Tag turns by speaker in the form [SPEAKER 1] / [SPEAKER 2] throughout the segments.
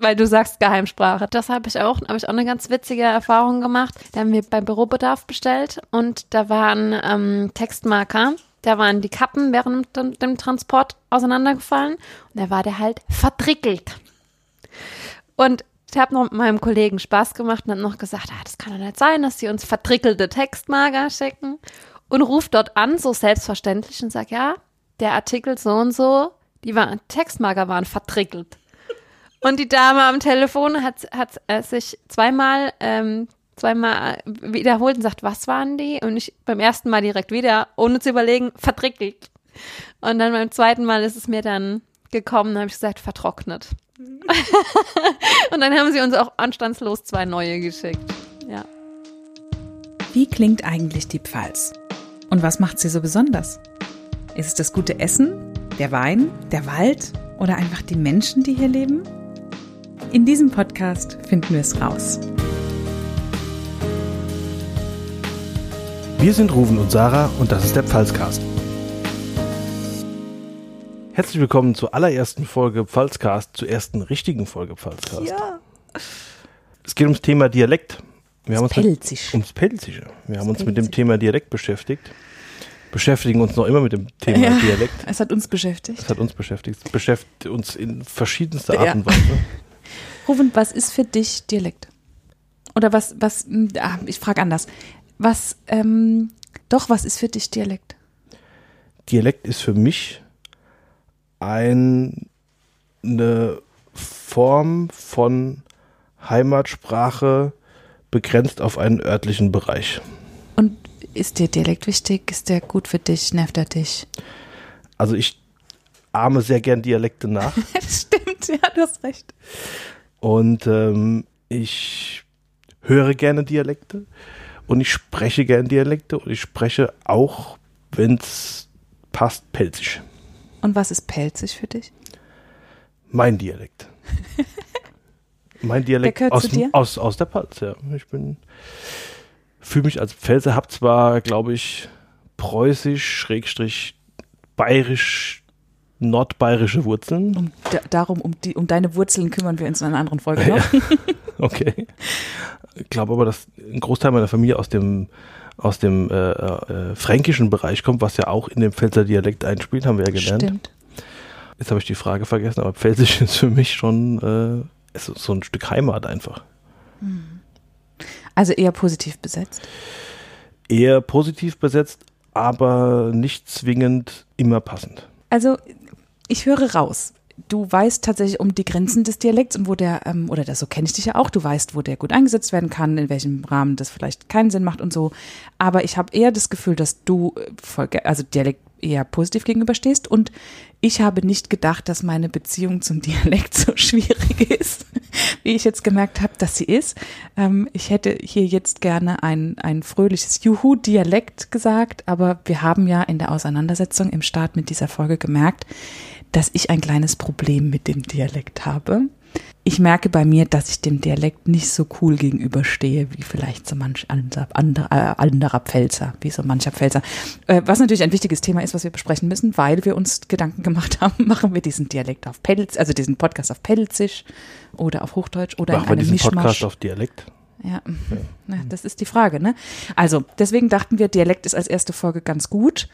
[SPEAKER 1] weil du sagst Geheimsprache. Das habe ich auch, habe ich auch eine ganz witzige Erfahrung gemacht. Da haben wir beim Bürobedarf bestellt und da waren ähm, Textmarker. Da waren die Kappen während dem, Transport auseinandergefallen und da war der halt vertrickelt. Und ich habe noch mit meinem Kollegen Spaß gemacht und habe noch gesagt, ah, das kann doch nicht sein, dass sie uns vertrickelte Textmarker schicken. Und ruft dort an, so selbstverständlich, und sagt, ja, der Artikel so und so, die waren, Textmarker waren vertrickelt. Und die Dame am Telefon hat, hat äh, sich zweimal, ähm, zweimal wiederholt und sagt, was waren die? Und ich beim ersten Mal direkt wieder, ohne zu überlegen, vertrickelt. Und dann beim zweiten Mal ist es mir dann gekommen, habe ich gesagt, vertrocknet. und dann haben sie uns auch anstandslos zwei neue geschickt. Ja.
[SPEAKER 2] Wie klingt eigentlich die Pfalz? Und was macht sie so besonders? Ist es das gute Essen, der Wein, der Wald oder einfach die Menschen, die hier leben? In diesem Podcast finden wir es raus.
[SPEAKER 3] Wir sind Ruven und Sarah und das ist der Pfalzcast. Herzlich willkommen zur allerersten Folge Pfalzcast, zur ersten richtigen Folge Pfalzcast.
[SPEAKER 2] Ja.
[SPEAKER 3] Es geht ums Thema Dialekt. Wir haben uns
[SPEAKER 2] Pelzisch.
[SPEAKER 3] Mit, ums Pelzische. Wir haben uns mit dem Thema Dialekt beschäftigt. Beschäftigen uns noch immer mit dem Thema
[SPEAKER 2] Ja,
[SPEAKER 3] Dialekt.
[SPEAKER 2] Es hat uns beschäftigt.
[SPEAKER 3] Es hat uns beschäftigt. Es beschäftigt uns in verschiedenster
[SPEAKER 2] Ja.
[SPEAKER 3] Art und Weise.
[SPEAKER 2] Rufen, was ist für dich Dialekt? Oder was, was, ah, ich frage anders. Was, ähm, doch, was ist für dich Dialekt?
[SPEAKER 3] Dialekt ist für mich ein, eine Form von Heimatsprache begrenzt auf einen örtlichen Bereich.
[SPEAKER 2] Und ist dir Dialekt wichtig? Ist der gut für dich? Nervt er dich?
[SPEAKER 3] Also ich ahme sehr gern Dialekte nach
[SPEAKER 2] Das stimmt, ja, du hast recht.
[SPEAKER 3] und ähm, ich höre gerne Dialekte und ich spreche gern Dialekte und ich spreche auch, wenn es passt, Pelzisch.
[SPEAKER 2] Und was ist pelzig für dich?
[SPEAKER 3] Mein Dialekt. mein Dialekt aus,
[SPEAKER 2] zu dir?
[SPEAKER 3] aus, aus der Pfalz, ja. Ich bin, fühle mich als Pfälzer, hab zwar, glaube ich, preußisch, schrägstrich, bayerisch, nordbayerische Wurzeln.
[SPEAKER 2] Um, da, darum, um, die, um deine Wurzeln kümmern wir uns in einer anderen Folge noch.
[SPEAKER 3] Okay. Ich glaube aber, dass ein Großteil meiner Familie aus dem aus dem äh, äh, fränkischen Bereich kommt, was ja auch in dem Pfälzer Dialekt einspielt, haben wir ja gelernt.
[SPEAKER 2] Stimmt.
[SPEAKER 3] Jetzt habe ich die Frage vergessen, aber Pfälzisch ist für mich schon äh, so ein Stück Heimat einfach.
[SPEAKER 2] Also eher positiv besetzt.
[SPEAKER 3] Eher positiv besetzt, aber nicht zwingend immer passend.
[SPEAKER 2] Also ich höre raus. Du weißt tatsächlich um die Grenzen des Dialekts und wo der, ähm, oder das so kenne ich dich ja auch, du weißt, wo der gut eingesetzt werden kann, in welchem Rahmen das vielleicht keinen Sinn macht und so. Aber ich habe eher das Gefühl, dass du äh, voll, also Dialekt eher positiv gegenüberstehst und ich habe nicht gedacht, dass meine Beziehung zum Dialekt so schwierig ist, wie ich jetzt gemerkt habe, dass sie ist. Ähm, ich hätte hier jetzt gerne ein, ein fröhliches Juhu-Dialekt gesagt, aber wir haben ja in der Auseinandersetzung im Start mit dieser Folge gemerkt, dass ich ein kleines Problem mit dem Dialekt habe. Ich merke bei mir, dass ich dem Dialekt nicht so cool gegenüberstehe, wie vielleicht so manch anderer, anderer, äh, anderer Pfälzer, wie so mancher Pfälzer. Äh, was natürlich ein wichtiges Thema ist, was wir besprechen müssen, weil wir uns Gedanken gemacht haben, machen wir diesen Dialekt auf Pelz, also diesen Podcast auf Pelzisch oder auf Hochdeutsch oder
[SPEAKER 3] Machen
[SPEAKER 2] in
[SPEAKER 3] wir
[SPEAKER 2] einem
[SPEAKER 3] diesen
[SPEAKER 2] Mischmasch.
[SPEAKER 3] Podcast auf Dialekt?
[SPEAKER 2] Ja, Na, das ist die Frage, ne? Also, deswegen dachten wir, Dialekt ist als erste Folge ganz gut.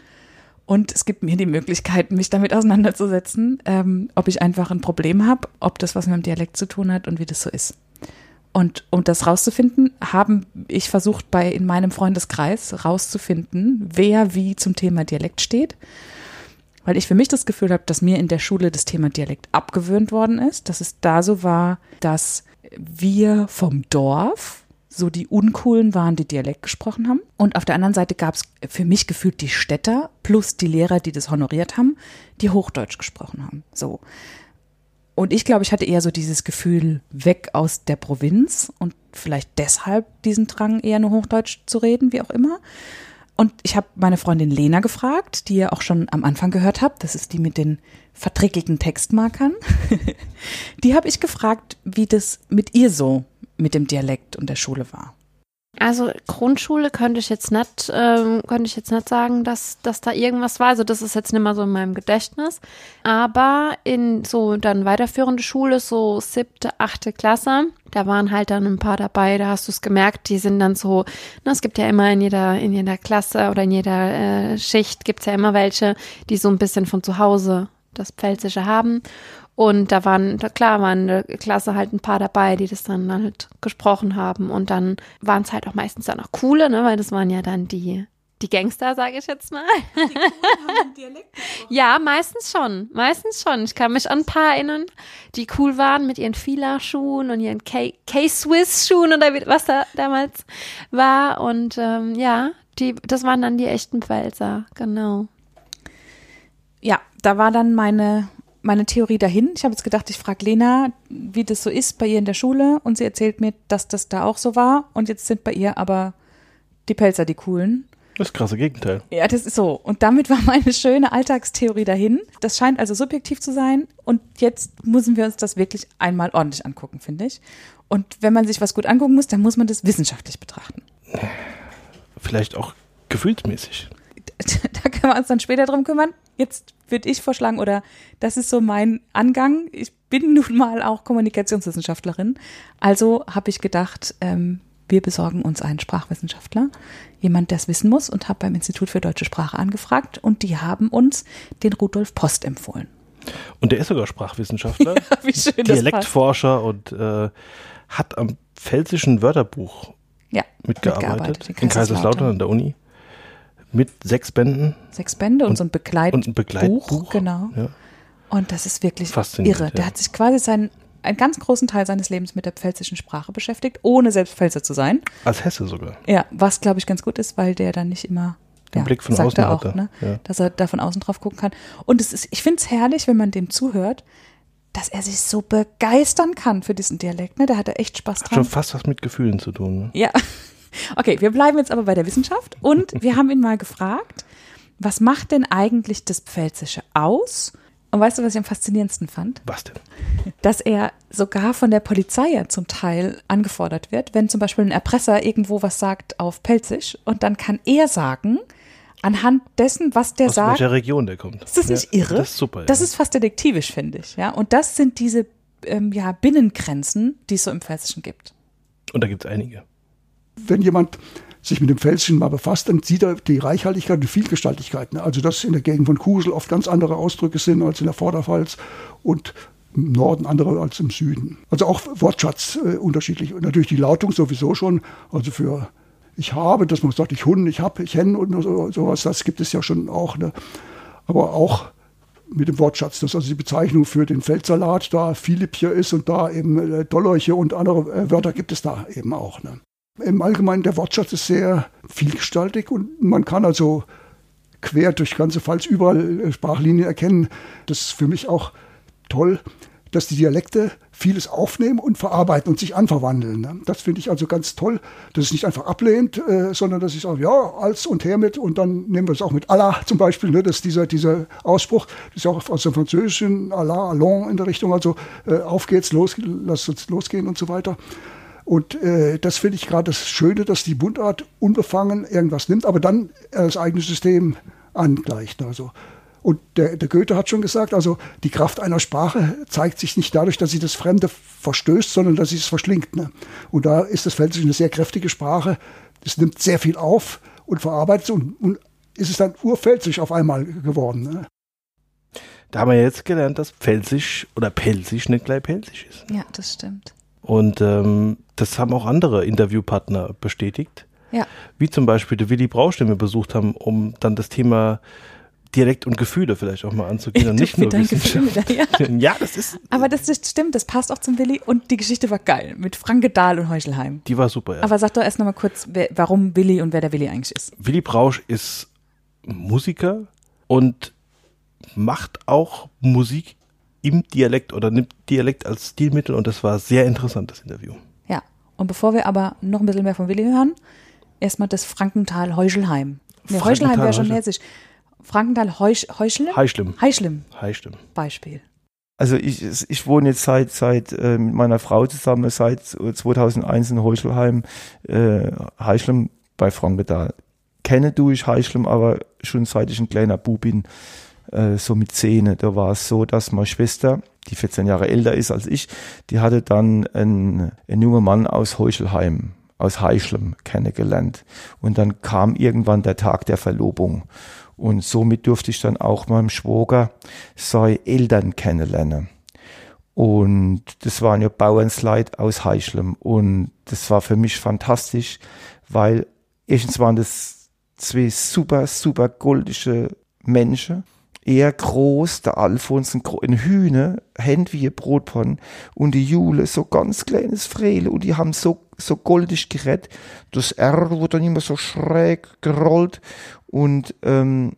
[SPEAKER 2] Und es gibt mir die Möglichkeit, mich damit auseinanderzusetzen, ähm, ob ich einfach ein Problem habe, ob das was mit dem Dialekt zu tun hat und wie das so ist. Und um das rauszufinden, haben ich versucht, bei in meinem Freundeskreis rauszufinden, wer wie zum Thema Dialekt steht. Weil ich für mich das Gefühl habe, dass mir in der Schule das Thema Dialekt abgewöhnt worden ist, dass es da so war, dass wir vom Dorf so die Uncoolen waren, die Dialekt gesprochen haben. Und auf der anderen Seite gab es für mich gefühlt die Städter plus die Lehrer, die das honoriert haben, die Hochdeutsch gesprochen haben. So. Und ich glaube, ich hatte eher so dieses Gefühl weg aus der Provinz und vielleicht deshalb diesen Drang, eher nur Hochdeutsch zu reden, wie auch immer. Und ich habe meine Freundin Lena gefragt, die ihr auch schon am Anfang gehört habt. Das ist die mit den vertrickelten Textmarkern. die habe ich gefragt, wie das mit ihr so mit dem Dialekt und der Schule war.
[SPEAKER 1] Also Grundschule könnte ich jetzt nicht, ähm, könnte ich jetzt nicht sagen, dass, dass da irgendwas war. Also das ist jetzt nicht mehr so in meinem Gedächtnis. Aber in so dann weiterführende Schule, so siebte, achte Klasse, da waren halt dann ein paar dabei, da hast du es gemerkt, die sind dann so, na, es gibt ja immer in jeder, in jeder Klasse oder in jeder äh, Schicht gibt es ja immer welche, die so ein bisschen von zu Hause das Pfälzische haben. Und da waren, klar, waren in der Klasse halt ein paar dabei, die das dann halt gesprochen haben. Und dann waren es halt auch meistens dann auch coole, ne, weil das waren ja dann die, die Gangster, sage ich jetzt mal. ja, meistens schon. Meistens schon. Ich kann mich an ein paar erinnern, die cool waren mit ihren Fila-Schuhen und ihren K-Swiss-Schuhen oder was da damals war. Und ähm, ja, die, das waren dann die echten Pfälzer, genau.
[SPEAKER 2] Ja, da war dann meine meine Theorie dahin. Ich habe jetzt gedacht, ich frage Lena, wie das so ist bei ihr in der Schule und sie erzählt mir, dass das da auch so war und jetzt sind bei ihr aber die Pelzer die coolen.
[SPEAKER 3] Das krasse Gegenteil.
[SPEAKER 2] Ja, das ist so. Und damit war meine schöne Alltagstheorie dahin. Das scheint also subjektiv zu sein. Und jetzt müssen wir uns das wirklich einmal ordentlich angucken, finde ich. Und wenn man sich was gut angucken muss, dann muss man das wissenschaftlich betrachten.
[SPEAKER 3] Vielleicht auch gefühlsmäßig.
[SPEAKER 2] Da können wir uns dann später drum kümmern. Jetzt würde ich vorschlagen, oder das ist so mein Angang. Ich bin nun mal auch Kommunikationswissenschaftlerin. Also habe ich gedacht, ähm, wir besorgen uns einen Sprachwissenschaftler, jemand, der es wissen muss, und habe beim Institut für deutsche Sprache angefragt und die haben uns den Rudolf Post empfohlen.
[SPEAKER 3] Und der ist sogar Sprachwissenschaftler, ja, schön Dialektforscher und äh, hat am pfälzischen Wörterbuch
[SPEAKER 2] ja,
[SPEAKER 3] mitgearbeitet, mitgearbeitet in Kaiserslautern an der Uni. Mit sechs Bänden.
[SPEAKER 2] Sechs Bände und, und so ein, Begleit
[SPEAKER 3] und ein Begleitbuch. Buch,
[SPEAKER 2] genau. Ja. Und das ist wirklich irre. Der hat sich quasi seinen, einen ganz großen Teil seines Lebens mit der pfälzischen Sprache beschäftigt, ohne selbst Pfälzer zu sein.
[SPEAKER 3] Als Hesse sogar.
[SPEAKER 2] Ja, was glaube ich ganz gut ist, weil der dann nicht immer
[SPEAKER 3] den ja, Blick von außen
[SPEAKER 2] auch, hatte. Ne, ja. dass er da von außen drauf gucken kann. Und es ist, ich finde es herrlich, wenn man dem zuhört, dass er sich so begeistern kann für diesen Dialekt. Ne? Der hat da echt Spaß dran.
[SPEAKER 3] Hat schon fast was mit Gefühlen zu tun. Ne?
[SPEAKER 2] Ja, Okay, wir bleiben jetzt aber bei der Wissenschaft und wir haben ihn mal gefragt, was macht denn eigentlich das Pfälzische aus? Und weißt du, was ich am faszinierendsten fand?
[SPEAKER 3] Was denn?
[SPEAKER 2] Dass er sogar von der Polizei ja zum Teil angefordert wird, wenn zum Beispiel ein Erpresser irgendwo was sagt auf Pelzisch und dann kann er sagen, anhand dessen, was der
[SPEAKER 3] Aus
[SPEAKER 2] sagt.
[SPEAKER 3] Aus welcher Region der kommt.
[SPEAKER 2] Ist das nicht ja, irre?
[SPEAKER 3] Das ist super. Ja.
[SPEAKER 2] Das ist fast detektivisch, finde ich. Ja, und das sind diese ähm, ja, Binnengrenzen, die es so im Pfälzischen gibt.
[SPEAKER 3] Und da gibt es einige
[SPEAKER 4] wenn jemand sich mit dem Pfälzischen mal befasst, dann sieht er die Reichhaltigkeit und die Vielgestaltigkeit. Ne? Also dass in der Gegend von Kusel oft ganz andere Ausdrücke sind als in der Vorderpfalz und im Norden andere als im Süden. Also auch Wortschatz äh, unterschiedlich. Und natürlich die Lautung sowieso schon. Also für ich habe, dass man sagt, ich hun, ich hab, ich hen und so, sowas, das gibt es ja schon auch. Ne? Aber auch mit dem Wortschatz, dass also die Bezeichnung für den Feldsalat da Philipp hier ist und da eben äh, Dollorche und andere äh, Wörter gibt es da eben auch. Ne? Im Allgemeinen, der Wortschatz ist sehr vielgestaltig und man kann also quer durch ganze Pfalz überall äh, Sprachlinien erkennen. Das ist für mich auch toll, dass die Dialekte vieles aufnehmen und verarbeiten und sich anverwandeln. Ne? Das finde ich also ganz toll, dass es nicht einfach ablehnt, äh, sondern dass ich sage, ja, als und her mit und dann nehmen wir es auch mit Allah zum Beispiel, ne? dass dieser, dieser Ausspruch, das ist ja auch aus dem Französischen, Allah, allons in der Richtung, also äh, auf geht's, los, lass uns losgehen und so weiter. Und äh, das finde ich gerade das Schöne, dass die Mundart unbefangen irgendwas nimmt, aber dann das eigene System angleicht. Also. Und der, der Goethe hat schon gesagt, also die Kraft einer Sprache zeigt sich nicht dadurch, dass sie das Fremde verstößt, sondern dass sie es verschlingt. Ne? Und da ist das Pfälzisch eine sehr kräftige Sprache. Es nimmt sehr viel auf und verarbeitet und, und ist es dann urpfälzisch auf einmal geworden. Ne?
[SPEAKER 3] Da haben wir jetzt gelernt, dass Pfälzisch oder Pelzisch nicht gleich Pelzisch ist.
[SPEAKER 2] Ja, das stimmt.
[SPEAKER 3] Und ähm, das haben auch andere Interviewpartner bestätigt.
[SPEAKER 2] Ja.
[SPEAKER 3] Wie zum Beispiel der Willi Brausch, den wir besucht haben, um dann das Thema Dialekt und Gefühle vielleicht auch mal anzugehen und nicht nur Wissenschaft.
[SPEAKER 2] Ja.
[SPEAKER 3] ja, das ist.
[SPEAKER 2] Aber das, das stimmt, das passt auch zum Willi und die Geschichte war geil mit Franke Dahl und Heuchelheim.
[SPEAKER 3] Die war super, ja.
[SPEAKER 2] Aber sag doch erst nochmal kurz, wer, warum Willi und wer der Willi eigentlich ist.
[SPEAKER 3] Willi Brausch ist Musiker und macht auch Musik im Dialekt oder nimmt Dialekt als Stilmittel und das war sehr interessant, das Interview.
[SPEAKER 2] Ja, und bevor wir aber noch ein bisschen mehr von Willi hören, erstmal das Frankenthal Heuschelheim. Nee, Heuschelheim wäre schon hessisch. Frankenthal Heusch, Heuschlim?
[SPEAKER 3] Heischlim.
[SPEAKER 2] Heischlim.
[SPEAKER 3] Heischlim.
[SPEAKER 2] Beispiel.
[SPEAKER 5] Also ich, ich wohne jetzt seit, seit äh, mit meiner Frau zusammen seit 2001 in Heuchelheim, äh, Heischlem bei Frankenthal. Kenne du ich Heischlem, aber schon seit ich ein kleiner Bub bin, äh, so mit Zähne. Da war es so, dass meine Schwester, die 14 Jahre älter ist als ich, die hatte dann einen, einen jungen Mann aus Heuchelheim, aus Heischlem kennengelernt. Und dann kam irgendwann der Tag der Verlobung. Und somit durfte ich dann auch meinem Schwager seine Eltern kennenlernen. Und das waren ja Bauernsleit aus Heischlem. Und das war für mich fantastisch, weil erstens waren das zwei super, super goldische Menschen. Er groß, der Alfons ein, ein Hühner, Hände wie ein Brotpann und die Jule so ganz kleines Freile und die haben so, so goldig gerät. Das R wurde dann immer so schräg gerollt und ähm,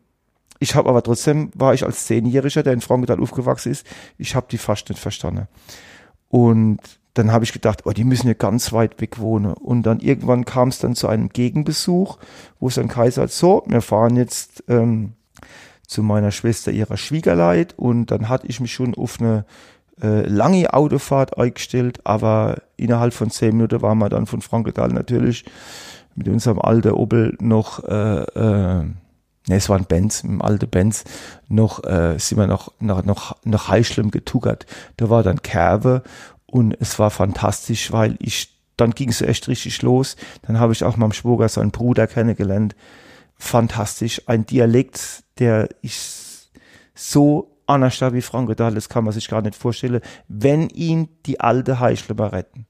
[SPEAKER 5] ich habe aber trotzdem, war ich als Zehnjähriger, der in Frankenthal aufgewachsen ist, ich habe die fast nicht verstanden. Und dann habe ich gedacht, oh, die müssen ja ganz weit weg wohnen. Und dann irgendwann kam es dann zu einem Gegenbesuch, wo es dann Kaiser hat, so, wir fahren jetzt ähm, zu meiner Schwester ihrer Schwiegerleid und dann hatte ich mich schon auf eine äh, lange Autofahrt eingestellt, aber innerhalb von zehn Minuten waren wir dann von Frankenthal natürlich mit unserem alten Opel noch, äh, äh, ne, es waren Benz, im alten Benz, noch, äh, sind wir noch, noch, noch, noch Heischlem getuckert. Da war dann Kerbe und es war fantastisch, weil ich, dann ging es echt richtig los. Dann habe ich auch meinem Schwager seinen Bruder kennengelernt. Fantastisch. Ein Dialekt, der ich so anders wie Frankenthal, das kann man sich gar nicht vorstellen, wenn ihn die alte Heischlemer retten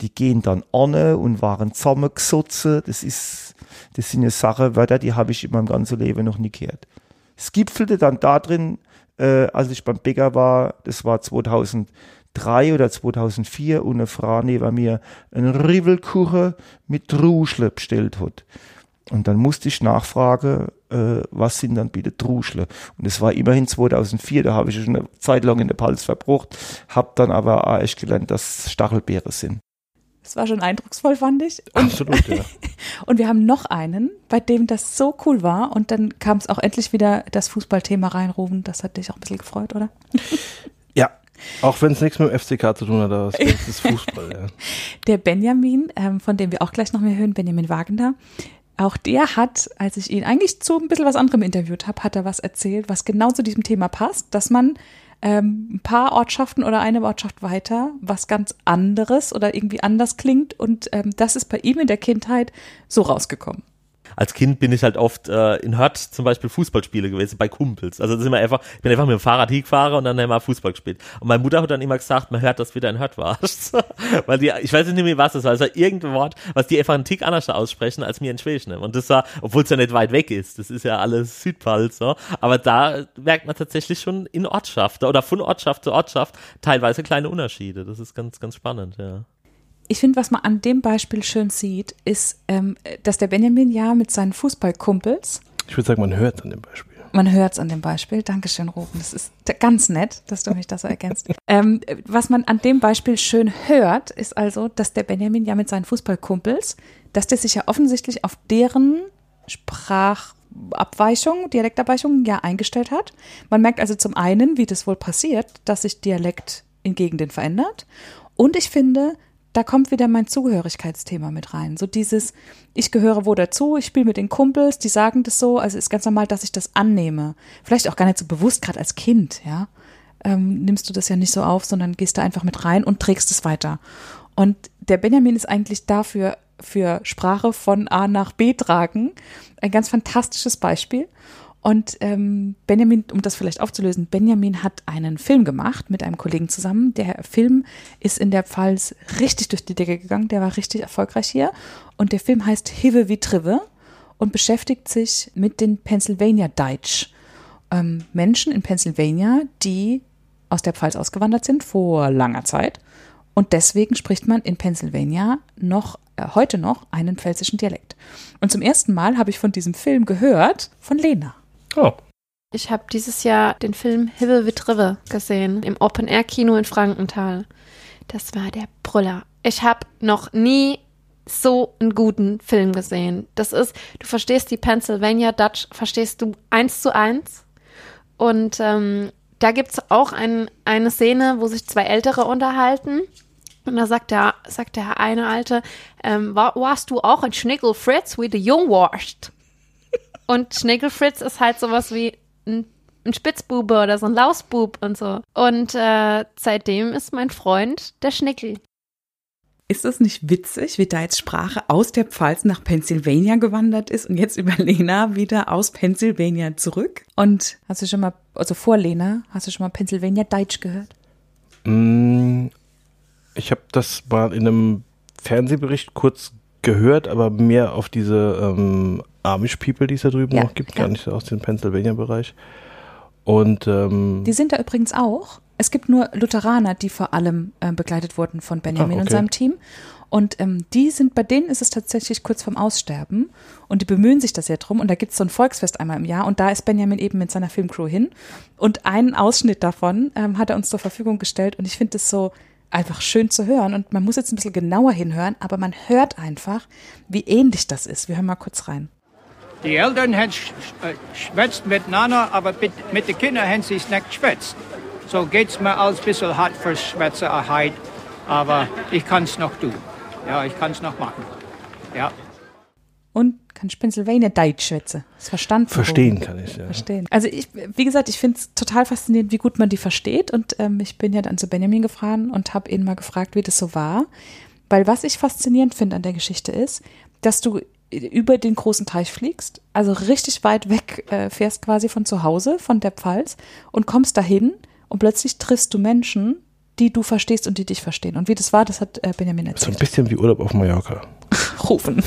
[SPEAKER 5] die gehen dann an und waren zusammengesotzen. Das ist, das sind ja Sachen, Wörter, die habe ich in meinem ganzen Leben noch nie gehört. Es gipfelte dann da drin, äh, als ich beim Bäcker war, das war 2003 oder 2004 und eine Frau neben mir einen Rivelkuchen mit Druschle bestellt hat. Und dann musste ich nachfragen, äh, was sind dann bitte Druschle? Und es war immerhin 2004, da habe ich schon eine Zeit lang in der Pals verbrucht, habe dann aber auch echt gelernt, dass Stachelbeere sind.
[SPEAKER 2] Das war schon eindrucksvoll, fand ich. Und,
[SPEAKER 3] Absolut, ja.
[SPEAKER 2] und wir haben noch einen, bei dem das so cool war. Und dann kam es auch endlich wieder das Fußballthema reinrufen. Das hat dich auch ein bisschen gefreut, oder?
[SPEAKER 3] Ja, auch wenn es nichts mit dem FCK zu tun hat, aber es ist Fußball, ja.
[SPEAKER 2] Der Benjamin, ähm, von dem wir auch gleich noch mehr hören, Benjamin Wagner, auch der hat, als ich ihn eigentlich zu ein bisschen was anderem interviewt habe, hat er was erzählt, was genau zu diesem Thema passt, dass man ähm, ein paar Ortschaften oder eine Ortschaft weiter was ganz anderes oder irgendwie anders klingt. Und ähm, das ist bei ihm in der Kindheit so rausgekommen
[SPEAKER 6] als Kind bin ich halt oft äh, in Hört zum Beispiel Fußballspiele gewesen, bei Kumpels. Also das ist immer einfach, ich bin einfach mit dem Fahrrad hingefahren und dann immer Fußball gespielt. Und meine Mutter hat dann immer gesagt, man hört, dass wieder in Hört warst. Weil die, ich weiß nicht mehr, was das war, es war irgendein Wort, was die einfach einen Tick anders aussprechen als mir in Schwäbisch. Und das war, obwohl es ja nicht weit weg ist, das ist ja alles Südpfalz, so. aber da merkt man tatsächlich schon in Ortschaft oder von Ortschaft zu Ortschaft teilweise kleine Unterschiede. Das ist ganz, ganz spannend, ja
[SPEAKER 2] ich finde, was man an dem Beispiel schön sieht, ist, ähm, dass der Benjamin ja mit seinen Fußballkumpels.
[SPEAKER 3] Ich würde sagen, man hört an dem Beispiel.
[SPEAKER 2] Man hört es an dem Beispiel. Dankeschön, Ruben. Das ist ganz nett, dass du mich das so ergänzt. ähm, was man an dem Beispiel schön hört, ist also, dass der Benjamin ja mit seinen Fußballkumpels, dass der sich ja offensichtlich auf deren Sprachabweichung, Dialektabweichung ja eingestellt hat. Man merkt also zum einen, wie das wohl passiert, dass sich Dialekt in Gegenden verändert. Und ich finde, da kommt wieder mein Zugehörigkeitsthema mit rein. So dieses, ich gehöre wo dazu, ich spiele mit den Kumpels, die sagen das so, also ist ganz normal, dass ich das annehme. Vielleicht auch gar nicht so bewusst, gerade als Kind, ja. Ähm, nimmst du das ja nicht so auf, sondern gehst da einfach mit rein und trägst es weiter. Und der Benjamin ist eigentlich dafür für Sprache von A nach B tragen ein ganz fantastisches Beispiel. Und ähm, Benjamin, um das vielleicht aufzulösen, Benjamin hat einen Film gemacht mit einem Kollegen zusammen. Der Film ist in der Pfalz richtig durch die Decke gegangen. Der war richtig erfolgreich hier. Und der Film heißt Hive wie Trive und beschäftigt sich mit den Pennsylvania Deutsch. Ähm, Menschen in Pennsylvania, die aus der Pfalz ausgewandert sind vor langer Zeit. Und deswegen spricht man in Pennsylvania noch äh, heute noch einen pfälzischen Dialekt. Und zum ersten Mal habe ich von diesem Film gehört von Lena.
[SPEAKER 3] Oh.
[SPEAKER 1] Ich habe dieses Jahr den Film Himmel with Rive gesehen im Open-Air-Kino in Frankenthal. Das war der Brüller. Ich habe noch nie so einen guten Film gesehen. Das ist, du verstehst die Pennsylvania Dutch, verstehst du eins zu eins. Und ähm, da gibt es auch ein, eine Szene, wo sich zwei Ältere unterhalten. Und da sagt der, sagt der eine Alte, ähm, war, warst du auch ein Schnickelfritz wie der Jung warst? Und Schnickelfritz ist halt sowas wie ein, ein Spitzbube oder so ein Lausbub und so. Und äh, seitdem ist mein Freund der Schnickel.
[SPEAKER 2] Ist das nicht witzig, wie da jetzt Sprache aus der Pfalz nach Pennsylvania gewandert ist und jetzt über Lena wieder aus Pennsylvania zurück? Und hast du schon mal, also vor Lena, hast du schon mal Pennsylvania Deutsch gehört?
[SPEAKER 3] Mm, Ich habe das mal in einem Fernsehbericht kurz gehört, aber mehr auf diese ähm, Amish People, die es da drüben
[SPEAKER 2] Ja,
[SPEAKER 3] noch gibt,
[SPEAKER 2] ja.
[SPEAKER 3] gar nicht aus dem Pennsylvania-Bereich. Und ähm,
[SPEAKER 2] Die sind da übrigens auch. Es gibt nur Lutheraner, die vor allem äh, begleitet wurden von Benjamin
[SPEAKER 3] Ah,
[SPEAKER 2] und
[SPEAKER 3] okay.
[SPEAKER 2] seinem Team. Und ähm, die sind, bei denen ist es tatsächlich kurz vorm Aussterben und die bemühen sich da sehr drum. Und da gibt es so ein Volksfest einmal im Jahr und da ist Benjamin eben mit seiner Filmcrew hin. Und einen Ausschnitt davon ähm, hat er uns zur Verfügung gestellt und ich finde es so einfach schön zu hören. Und man muss jetzt ein bisschen genauer hinhören, aber man hört einfach, wie ähnlich das ist. Wir hören mal kurz rein.
[SPEAKER 7] Die Eltern haben sch- sch- äh, schwätzt miteinander, aber mit, mit den Kindern haben sie es nicht geschwätzt. So geht's mir als bisschen hart für Schwätzerheit, aber ich kann's noch tun. Ja, ich kann's noch machen. Ja.
[SPEAKER 2] Und kann ich Pennsylvania Deutsch schwätze. Ist verstanden.
[SPEAKER 3] verstehen kann ich, ja.
[SPEAKER 2] verstehen. Also ich, wie gesagt, ich finde es total faszinierend, wie gut man die versteht. Und ähm, ich bin ja dann zu Benjamin gefahren und habe ihn mal gefragt, wie das so war. Weil was ich faszinierend finde an der Geschichte ist, dass du über den großen Teich fliegst, also richtig weit weg äh, fährst quasi von zu Hause, von der Pfalz und kommst dahin und plötzlich triffst du Menschen, die du verstehst und die dich verstehen. Und wie das war, das hat äh, Benjamin
[SPEAKER 3] So ein
[SPEAKER 2] erzählt.
[SPEAKER 3] bisschen wie Urlaub auf Mallorca.
[SPEAKER 2] Rufen.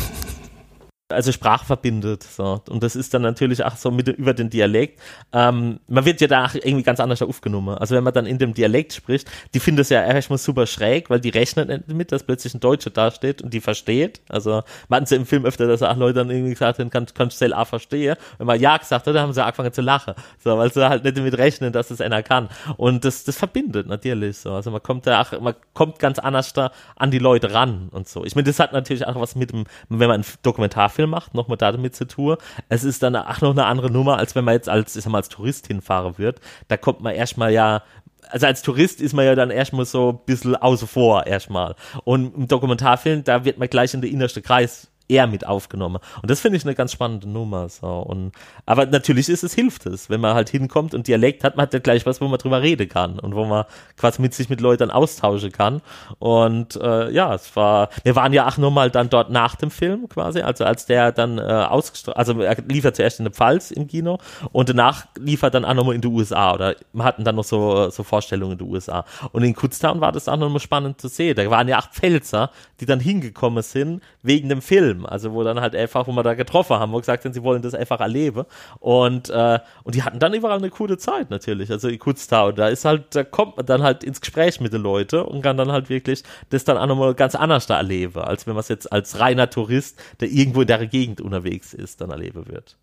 [SPEAKER 6] Also Sprache verbindet. So. Und das ist dann natürlich auch so mit, über den Dialekt. Ähm, man wird ja da irgendwie ganz anders aufgenommen. Also wenn man dann in dem Dialekt spricht, die finden es ja erstmal super schräg, weil die rechnen nicht mit, dass plötzlich ein Deutscher dasteht und die versteht. Also man ja im Film öfter, dass auch Leute dann irgendwie gesagt haben, kann, kannst du selber auch verstehen. Wenn man Ja gesagt hat, dann haben sie angefangen zu lachen. So, weil sie halt nicht damit rechnen, dass es einer kann. Und das, das verbindet natürlich so. Also man kommt da auch, man kommt ganz anders da an die Leute ran und so. Ich meine, das hat natürlich auch was mit dem, wenn man einen Dokumentarfilm macht, nochmal damit zu tun. Es ist dann auch noch eine andere Nummer, als wenn man jetzt als, ich sag mal, als Tourist hinfahren wird. Da kommt man erstmal ja, also als Tourist ist man ja dann erstmal so ein bisschen außen vor erstmal. Und im Dokumentarfilm, da wird man gleich in den innersten Kreis eher mit aufgenommen. Und das finde ich eine ganz spannende Nummer. So. Und, aber natürlich ist es, hilft es, wenn man halt hinkommt und Dialekt hat, man hat ja gleich was, wo man drüber reden kann und wo man quasi mit sich mit Leuten austauschen kann. Und äh, ja, es war, wir waren ja auch nochmal dann dort nach dem Film quasi, also als der dann äh, ausgestrahlt, also er liefert zuerst in der Pfalz im Kino und danach liefert dann auch nochmal in die USA oder wir hatten dann noch so, so Vorstellungen in die USA. Und in Kutztown war das auch nochmal spannend zu sehen. Da waren ja acht Pfälzer, die dann hingekommen sind wegen dem Film. Also wo dann halt einfach, wo wir da getroffen haben, wo gesagt haben, sie wollen das einfach erleben. Und, äh, und die hatten dann überall eine coole Zeit natürlich. Also in Kutztown, da ist halt, da kommt man dann halt ins Gespräch mit den Leuten und kann dann halt wirklich das dann auch nochmal ganz anders da erleben, als wenn man es jetzt als reiner Tourist, der irgendwo in der Gegend unterwegs ist, dann erleben wird.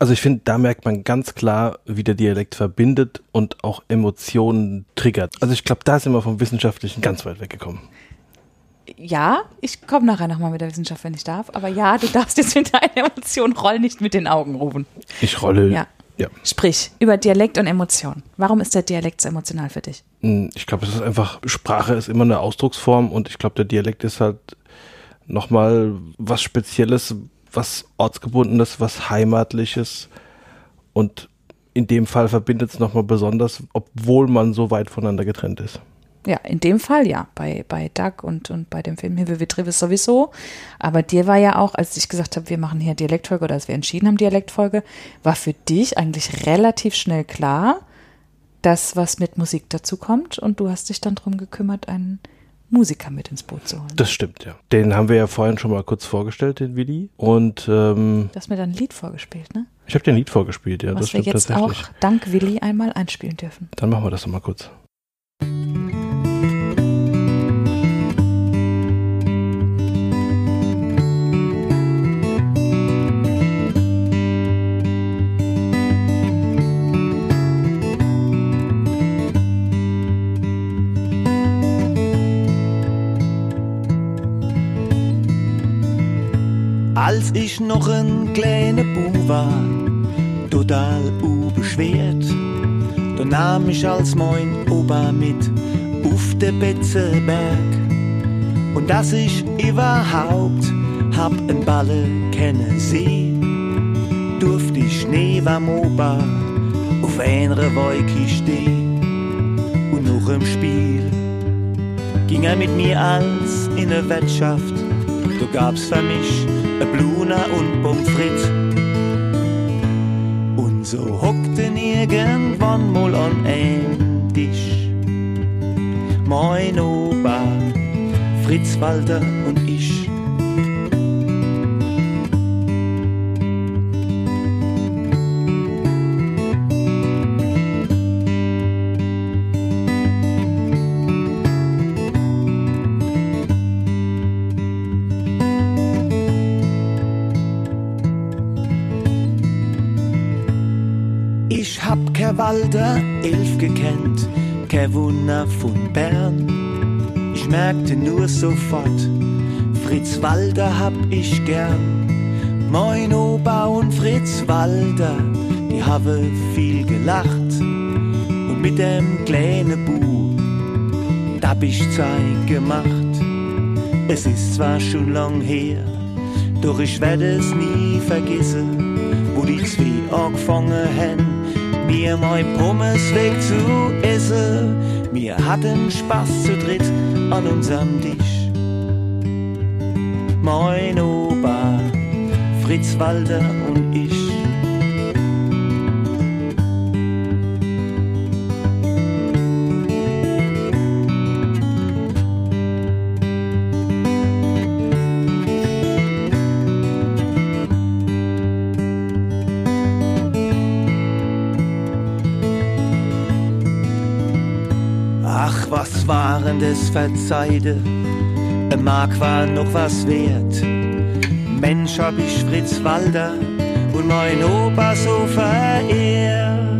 [SPEAKER 3] Also ich finde, da merkt man ganz klar, wie der Dialekt verbindet und auch Emotionen triggert. Also ich glaube, da sind wir vom Wissenschaftlichen ganz weit weggekommen.
[SPEAKER 2] Ja, ich komme nachher nochmal mit der Wissenschaft, wenn ich darf. Aber ja, du darfst jetzt mit deiner Emotion roll nicht mit den Augen rufen.
[SPEAKER 3] Ich rolle.
[SPEAKER 2] Ja.
[SPEAKER 3] ja.
[SPEAKER 2] Sprich über Dialekt und Emotion. Warum ist der Dialekt so emotional für dich?
[SPEAKER 3] Hm, Ich glaube, es ist einfach, Sprache ist immer eine Ausdrucksform und ich glaube, der Dialekt ist halt nochmal was Spezielles, was Ortsgebundenes, was Heimatliches und in dem Fall verbindet es nochmal besonders, obwohl man so weit voneinander getrennt ist.
[SPEAKER 2] Ja, in dem Fall ja. Bei, bei Doug und, und bei dem Film Himmel wird Trivis sowieso. Aber dir war ja auch, als ich gesagt habe, wir machen hier Dialektfolge oder als wir entschieden haben, Dialektfolge, war für dich eigentlich relativ schnell klar, dass was mit Musik dazu kommt. Und du hast dich dann darum gekümmert, einen Musiker mit ins Boot zu holen.
[SPEAKER 3] Das stimmt, ja. Den haben wir ja vorhin schon mal kurz vorgestellt, den Willi. Und ähm,
[SPEAKER 2] Du hast mir dann ein Lied vorgespielt, ne?
[SPEAKER 3] ich habe dir ein Lied vorgespielt, ja, das
[SPEAKER 2] Was wir
[SPEAKER 3] stimmt
[SPEAKER 2] jetzt auch dank Willi einmal einspielen dürfen.
[SPEAKER 3] Dann machen wir das nochmal kurz.
[SPEAKER 8] Als ich noch ein kleiner Bub war, total unbeschwert, Da nahm ich als mein Opa mit auf den Betzenberg. Und dass ich überhaupt hab en Balle kennen sie, durfte ich nie am Opa auf einer Wolke stehen. Und noch im Spiel ging er mit mir als in eine Wirtschaft. Da gab's für mich a Bluna und Pommes frites. Und so hockten irgendwann mal an ein Tisch. Mein Opa, Fritz Walter hab kein Walder elf gekannt, kein Wunder von Bern. Ich merkte nur sofort, Fritz Walder hab ich gern. Mein Opa und Fritz Walder, die haben viel gelacht. Und mit dem kleinen Bu, da hab ich Zeit gemacht. Es ist zwar schon lang her, doch ich werde es nie vergessen, wo die zwei angefangen haben, mir mein Pommes weg zu essen. Wir hatten Spaß zu dritt an unserem Tisch. Mein Opa, Fritz Walter und ich. Das für Zeiten? Ein Mark war noch was wert. Mensch, hab ich Fritz Walder und mein Opa so verehrt.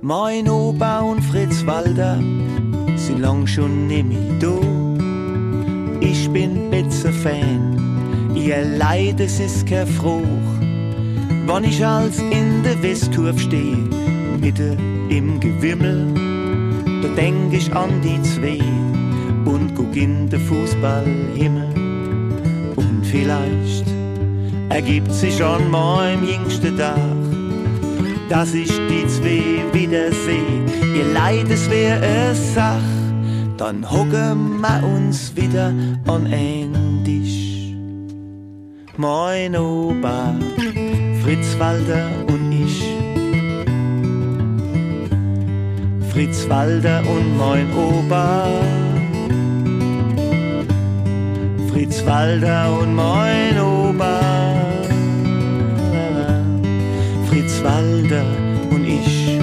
[SPEAKER 8] Mein Opa und Fritz Walder sind lang schon nimmer da. Ich bin Betze-Fan, ihr Leid, es ist kein Fruch. Wann ich als in der Westkurve steh, Mitte im Gewimmel, da denk ich an die zwei und guck in den Fußballhimmel. Und vielleicht ergibt sich an meinem jüngsten Tag, dass ich die zwei wiederseh. Ihr Leid, es wär es Sach, dann hocken wir uns wieder an ein Tisch. Mein Opa, Fritz Walter und ich. Fritz Walder und mein Opa. Fritz Walder und mein Opa. Fritz Walder und ich.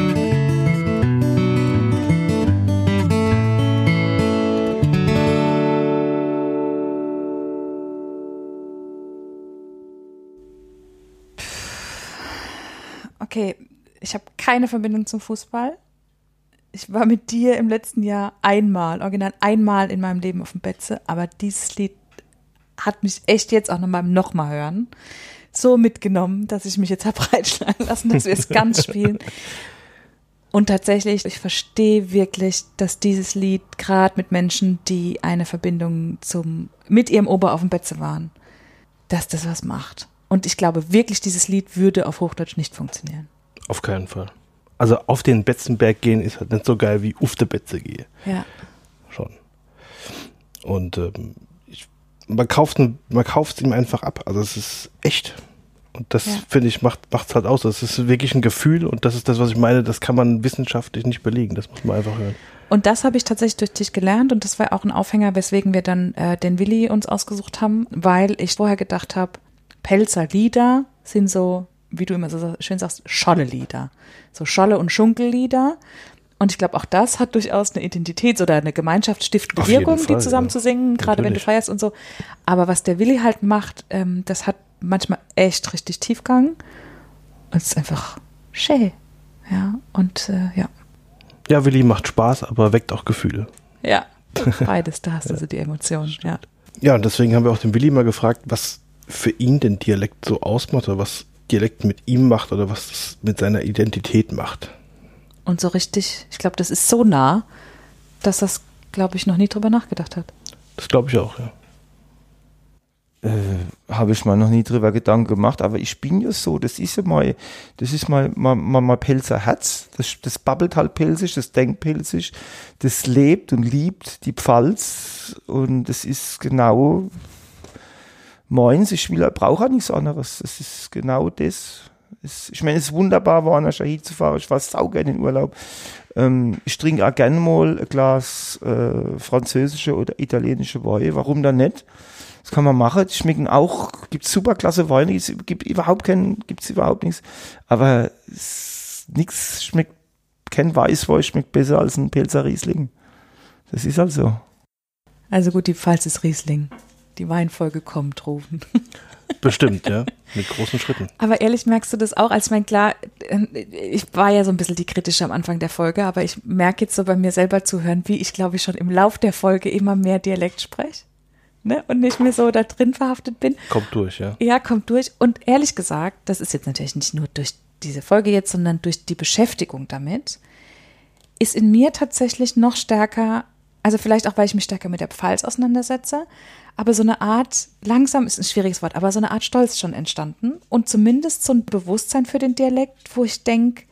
[SPEAKER 2] Okay, ich habe keine Verbindung zum Fußball. Ich war mit dir im letzten Jahr einmal, original einmal in meinem Leben auf dem Betze, aber dieses Lied hat mich echt jetzt auch noch beim nochmal hören so mitgenommen, dass ich mich jetzt habe breitschlagen lassen, dass wir es ganz spielen. Und tatsächlich, ich verstehe wirklich, dass dieses Lied gerade mit Menschen, die eine Verbindung zum mit ihrem Ober auf dem Betze waren, dass das was macht. Und ich glaube wirklich, dieses Lied würde auf Hochdeutsch nicht funktionieren.
[SPEAKER 3] Auf keinen Fall. Also auf den Betzenberg gehen ist halt nicht so geil wie auf der Betze gehe.
[SPEAKER 2] Ja.
[SPEAKER 3] Schon. Und ähm, ich, man kauft man kauft es ihm einfach ab. Also es ist echt. Und das
[SPEAKER 2] Ja.
[SPEAKER 3] finde ich macht es halt aus. Das ist wirklich ein Gefühl und das ist das, was ich meine. Das kann man wissenschaftlich nicht belegen. Das muss man einfach hören.
[SPEAKER 2] Und das habe ich tatsächlich durch dich gelernt und das war auch ein Aufhänger, weswegen wir dann äh, den Willi uns ausgesucht haben, weil ich vorher gedacht habe, Pelzer Lieder sind so, wie du immer so schön sagst, Scholle-Lieder. So Scholle- und Schunkellieder. Und ich glaube, auch das hat durchaus eine Identitäts- oder eine gemeinschaftsstiftende Wirkung,
[SPEAKER 3] Fall,
[SPEAKER 2] die zusammen
[SPEAKER 3] ja.
[SPEAKER 2] zu singen, gerade wenn du feierst und so. Aber was der Willi halt macht, ähm, das hat manchmal echt richtig Tiefgang. Und es ist einfach schön. Ja, und äh, ja.
[SPEAKER 3] Ja, Willi macht Spaß, aber weckt auch Gefühle.
[SPEAKER 2] Ja, beides, da hast du also die Emotionen, ja.
[SPEAKER 3] Ja, und deswegen haben wir auch den Willi mal gefragt, was für ihn den Dialekt so ausmacht oder was Dialekt mit ihm macht oder was das mit seiner Identität macht.
[SPEAKER 2] Und so richtig, ich glaube, das ist so nah, dass das, glaube ich, noch nie drüber nachgedacht hat.
[SPEAKER 3] Das glaube ich auch, ja.
[SPEAKER 5] Äh, habe ich mal noch nie drüber Gedanken gemacht, aber ich bin ja so, das ist ja mal, das ist mal, mal, mal, mal Pelzer Herz, das, das babbelt halt pelzig, das denkt pelzig, das lebt und liebt die Pfalz und das ist genau meins, ich will, brauche auch nichts anderes, das ist genau das. Es, ich meine, es ist wunderbar, war nach Shahid zu fahren, ich war sau gerne in Urlaub. Ähm, ich trinke auch gerne mal ein Glas äh, französische oder italienische Wein, warum dann nicht? Das kann man machen. Die schmecken auch, gibt super klasse Weine, es gibt überhaupt keinen, gibt's überhaupt nichts. Aber nichts schmeckt, kein Weißwein schmeckt besser als ein Pilzer Riesling. Das ist halt so.
[SPEAKER 2] Also gut, die Pfalz ist Riesling. Die Weinfolge kommt, rufen.
[SPEAKER 3] Bestimmt, ja. Mit großen Schritten.
[SPEAKER 2] Aber ehrlich merkst du das auch? als mein klar, ich war ja so ein bisschen die kritische am Anfang der Folge, aber ich merke jetzt so bei mir selber zu hören, wie ich glaube ich schon im Lauf der Folge immer mehr Dialekt spreche ne, und nicht mehr so da drin verhaftet bin.
[SPEAKER 3] Kommt durch, ja.
[SPEAKER 2] Ja, kommt durch. Und ehrlich gesagt, das ist jetzt natürlich nicht nur durch diese Folge jetzt, sondern durch die Beschäftigung damit, ist in mir tatsächlich noch stärker, also vielleicht auch, weil ich mich stärker mit der Pfalz auseinandersetze, aber so eine Art, langsam ist ein schwieriges Wort, aber so eine Art Stolz schon entstanden. Und zumindest so ein Bewusstsein für den Dialekt, wo ich denke,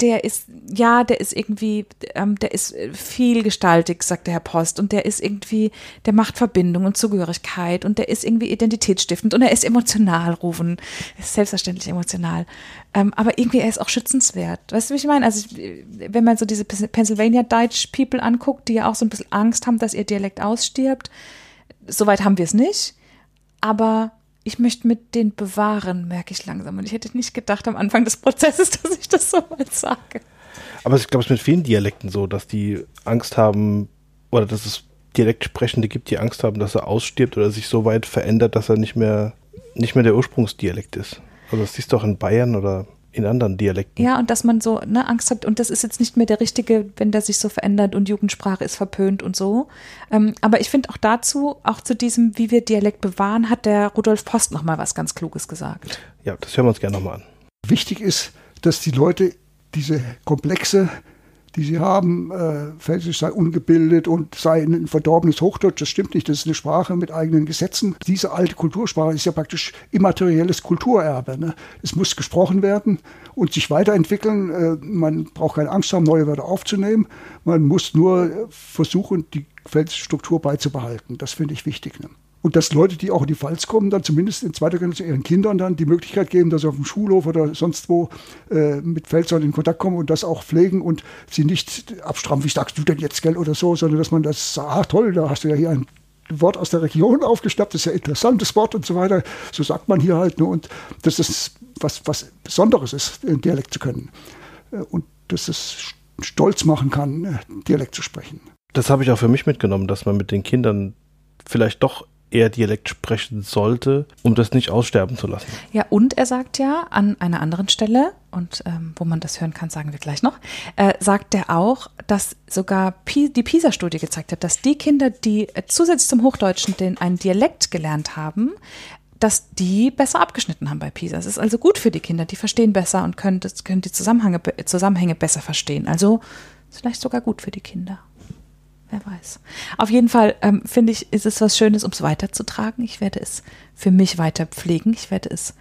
[SPEAKER 2] der ist, ja, der ist irgendwie, ähm, der ist vielgestaltig, sagt der Herr Post, und der ist irgendwie, der macht Verbindung und Zugehörigkeit und der ist irgendwie identitätsstiftend und er ist emotional, rufen, ist selbstverständlich emotional. Ähm, aber irgendwie, er ist auch schützenswert. Weißt du, wie ich meine? Also, wenn man so diese Pennsylvania Dutch People anguckt, die ja auch so ein bisschen Angst haben, dass ihr Dialekt ausstirbt, soweit haben wir es nicht. Aber ich möchte mit den bewahren, merke ich langsam. Und ich hätte nicht gedacht am Anfang des Prozesses, dass ich das so mal sage.
[SPEAKER 3] Aber ich glaube, es ist mit vielen Dialekten so, dass die Angst haben, oder dass es Dialektsprechende gibt, die Angst haben, dass er ausstirbt oder sich so weit verändert, dass er nicht mehr, nicht mehr der Ursprungsdialekt ist. Also das siehst du auch in Bayern oder in anderen Dialekten.
[SPEAKER 2] Ja, und dass man so ne, Angst hat, und das ist jetzt nicht mehr der richtige, wenn der sich so verändert und Jugendsprache ist verpönt und so. Ähm, aber ich finde auch dazu, auch zu diesem, wie wir Dialekt bewahren, hat der Rudolf Post nochmal was ganz Kluges gesagt.
[SPEAKER 3] Ja, das hören wir uns gerne nochmal an.
[SPEAKER 4] Wichtig ist, dass die Leute diese komplexe die sie haben, äh, Felsisch sei ungebildet und sei ein verdorbenes Hochdeutsch. Das stimmt nicht. Das ist eine Sprache mit eigenen Gesetzen. Diese alte Kultursprache ist ja praktisch immaterielles Kulturerbe. Ne? Es muss gesprochen werden und sich weiterentwickeln. Äh, man braucht keine Angst haben, neue Wörter aufzunehmen. Man muss nur versuchen, die Pfälzische Struktur beizubehalten. Das finde ich wichtig. Ne? Und dass Leute, die auch in die Pfalz kommen, dann zumindest in zweiter Generation ihren Kindern dann die Möglichkeit geben, dass sie auf dem Schulhof oder sonst wo äh, mit Pfälzern in Kontakt kommen und das auch pflegen und sie nicht abstrampfen, wie sagst du denn jetzt, gell, oder so, sondern dass man das, ah toll, da hast du ja hier ein Wort aus der Region aufgeschnappt, das ist ja ein interessantes Wort und so weiter. So sagt man hier halt. Ne, und dass das was, was Besonderes ist, einen Dialekt zu können. Äh, und dass es stolz machen kann, äh, Dialekt zu sprechen.
[SPEAKER 3] Das habe ich auch für mich mitgenommen, dass man mit den Kindern vielleicht doch er Dialekt sprechen sollte, um das nicht aussterben zu lassen.
[SPEAKER 2] Ja, und er sagt ja an einer anderen Stelle, und ähm, wo man das hören kann, sagen wir gleich noch, äh, sagt er auch, dass sogar P die PISA-Studie gezeigt hat, dass die Kinder, die äh, zusätzlich zum Hochdeutschen den einen Dialekt gelernt haben, dass die besser abgeschnitten haben bei PISA. Es ist also gut für die Kinder, die verstehen besser und können, können die Zusammenhänge, Zusammenhänge besser verstehen. Also vielleicht sogar gut für die Kinder. Wer weiß. Auf jeden Fall ähm, finde ich, ist es was Schönes, um es weiterzutragen. Ich werde es für mich weiter pflegen. Ich werde es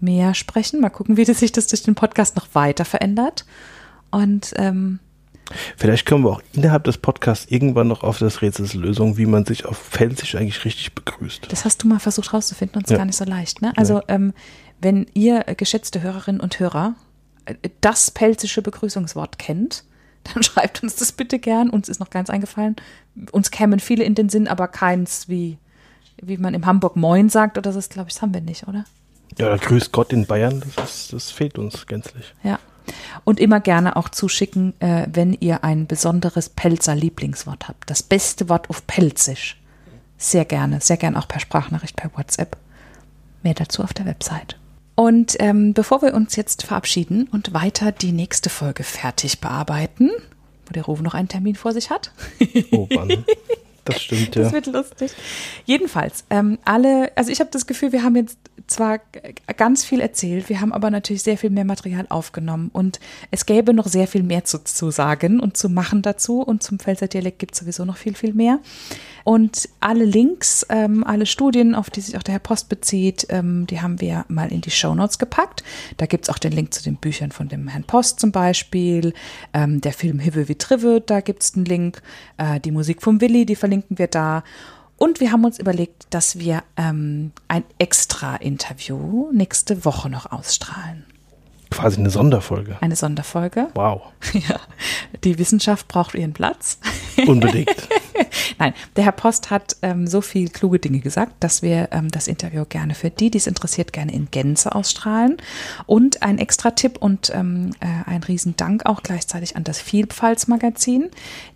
[SPEAKER 2] mehr sprechen. Mal gucken, wie sich das durch den Podcast noch weiter verändert. Und ähm,
[SPEAKER 3] Vielleicht kommen wir auch innerhalb des Podcasts irgendwann noch auf das Rätsels Lösung, wie man sich auf Pfälzisch eigentlich richtig begrüßt.
[SPEAKER 2] Das hast du mal versucht rauszufinden und es ist ja. gar nicht so leicht. Ne? Also ähm, wenn ihr, äh, geschätzte Hörerinnen und Hörer, äh, das pelzische Begrüßungswort kennt, dann schreibt uns das bitte gern. Uns ist noch ganz eingefallen. Uns kämen viele in den Sinn, aber keins wie, wie man im Hamburg Moin sagt oder so, glaube ich, das haben wir nicht, oder?
[SPEAKER 3] Ja, da grüßt Gott in Bayern, das, ist, das fehlt uns gänzlich.
[SPEAKER 2] Ja. Und immer gerne auch zuschicken, äh, wenn ihr ein besonderes Pelzer Lieblingswort habt. Das beste Wort auf Pelzisch. Sehr gerne, sehr gerne auch per Sprachnachricht, per WhatsApp. Mehr dazu auf der Website. Und ähm, bevor wir uns jetzt verabschieden und weiter die nächste Folge fertig bearbeiten, wo der Rove noch einen Termin vor sich hat.
[SPEAKER 3] Oh Mann. Das stimmt, ja.
[SPEAKER 2] Das wird lustig. Jedenfalls, ähm, alle, also ich habe das Gefühl, wir haben jetzt zwar ganz viel erzählt, wir haben aber natürlich sehr viel mehr Material aufgenommen und es gäbe noch sehr viel mehr zu, zu sagen und zu machen dazu und zum Pfälzer Dialekt gibt es sowieso noch viel, viel mehr. Und alle Links, ähm, alle Studien, auf die sich auch der Herr Post bezieht, ähm, die haben wir mal in die Shownotes gepackt. Da gibt's auch den Link zu den Büchern von dem Herrn Post zum Beispiel, ähm, der Film Hive wie Trive, da gibt's einen Link, äh, die Musik vom Willi, die verlinken wir da. Und wir haben uns überlegt, dass wir ähm, ein Extra-Interview nächste Woche noch ausstrahlen.
[SPEAKER 3] Quasi eine Sonderfolge.
[SPEAKER 2] Eine Sonderfolge.
[SPEAKER 3] Wow.
[SPEAKER 2] Ja, die Wissenschaft braucht ihren Platz.
[SPEAKER 3] Unbedingt.
[SPEAKER 2] Nein, der Herr Post hat ähm, so viel kluge Dinge gesagt, dass wir ähm, das Interview gerne für die, die es interessiert, gerne in Gänze ausstrahlen. Und ein extra Tipp und ähm, äh, ein Riesendank auch gleichzeitig an das Vielpfalz-Magazin.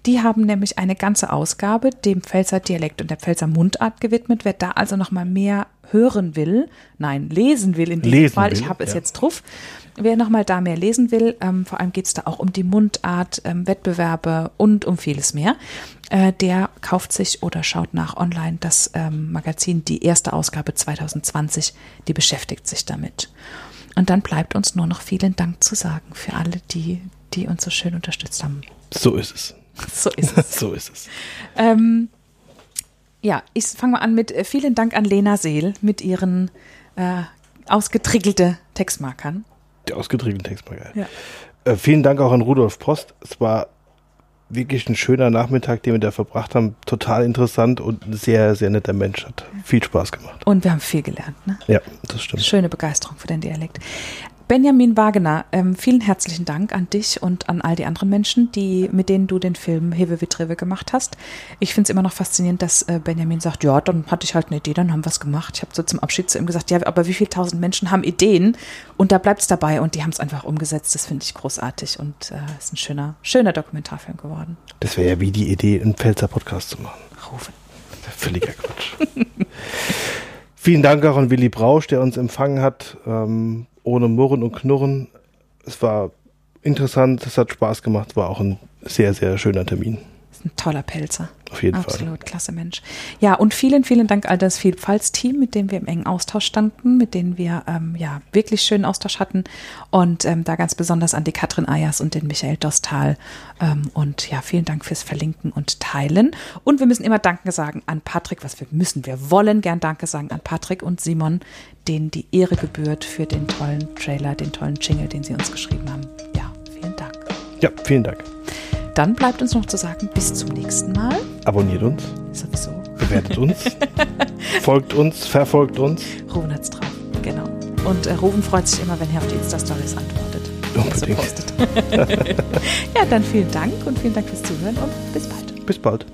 [SPEAKER 2] Die haben nämlich eine ganze Ausgabe dem Pfälzer Dialekt und der Pfälzer Mundart gewidmet. Wer da also nochmal mehr hören will, nein, lesen will in diesem
[SPEAKER 3] Lesen
[SPEAKER 2] Fall, ich
[SPEAKER 3] will,
[SPEAKER 2] habe es
[SPEAKER 3] ja.
[SPEAKER 2] jetzt drauf. Wer nochmal da mehr lesen will, ähm, vor allem geht es da auch um die Mundart, ähm, Wettbewerbe und um vieles mehr, äh, der kauft sich oder schaut nach online das ähm, Magazin, die erste Ausgabe 2020, die beschäftigt sich damit. Und dann bleibt uns nur noch vielen Dank zu sagen für alle, die, die uns so schön unterstützt haben.
[SPEAKER 3] So ist es.
[SPEAKER 2] So ist es.
[SPEAKER 3] So ist es.
[SPEAKER 2] Ähm, ja, ich fange mal an mit äh, vielen Dank an Lena Seel mit ihren äh, ausgetriggelte Textmarkern.
[SPEAKER 3] Der ausgetriebene Text war geil.
[SPEAKER 2] Ja.
[SPEAKER 3] Äh, vielen Dank auch an Rudolf Post. Es war wirklich ein schöner Nachmittag, den wir da verbracht haben. Total interessant und ein sehr, sehr netter Mensch. Hat viel Spaß gemacht.
[SPEAKER 2] Und wir haben viel gelernt. Ne?
[SPEAKER 3] Ja, das stimmt.
[SPEAKER 2] Schöne Begeisterung für den Dialekt. Benjamin Wagener, ähm, vielen herzlichen Dank an dich und an all die anderen Menschen, die, mit denen du den Film Hewe wie Trewe gemacht hast. Ich finde es immer noch faszinierend, dass äh, Benjamin sagt, ja, dann hatte ich halt eine Idee, dann haben wir es gemacht. Ich habe so zum Abschied zu ihm gesagt, ja, aber wie viele tausend Menschen haben Ideen? Und da bleibt es dabei und die haben es einfach umgesetzt. Das finde ich großartig und äh, ist ein schöner, schöner Dokumentarfilm geworden.
[SPEAKER 3] Das wäre ja wie die Idee, einen Pfälzer Podcast zu machen.
[SPEAKER 2] Rufen.
[SPEAKER 3] Völliger Quatsch. Vielen Dank auch an Willi Brausch, der uns empfangen hat, ähm, ohne Murren und Knurren. Es war interessant, es hat Spaß gemacht, war auch ein sehr, sehr schöner Termin.
[SPEAKER 2] Ist ein toller Pelzer.
[SPEAKER 3] Auf jeden Fall.
[SPEAKER 2] Absolut, klasse Mensch. Ja, und vielen, vielen Dank all das Vielfaltsteam, mit dem wir im engen Austausch standen, mit denen wir ähm, ja wirklich schönen Austausch hatten. Und ähm, da ganz besonders an die Katrin Ayers und den Michael Dostal. Ähm, und ja, vielen Dank fürs Verlinken und Teilen. Und wir müssen immer Danke sagen an Patrick, was wir müssen. Wir wollen gern Danke sagen an Patrick und Simon, denen die Ehre gebührt für den tollen Trailer, den tollen Jingle, den sie uns geschrieben haben. Ja, vielen Dank.
[SPEAKER 3] Ja, vielen Dank.
[SPEAKER 2] Dann bleibt uns noch zu sagen, bis zum nächsten Mal.
[SPEAKER 3] Abonniert uns,
[SPEAKER 2] Sowieso.
[SPEAKER 3] bewertet uns, folgt uns, verfolgt uns.
[SPEAKER 2] Ruben hat's drauf, genau. Und äh, Ruben freut sich immer, wenn er auf die Insta-Stories antwortet. so
[SPEAKER 3] Unbedingt.
[SPEAKER 2] postet. ja, dann vielen Dank und vielen Dank fürs Zuhören und bis bald.
[SPEAKER 3] Bis bald.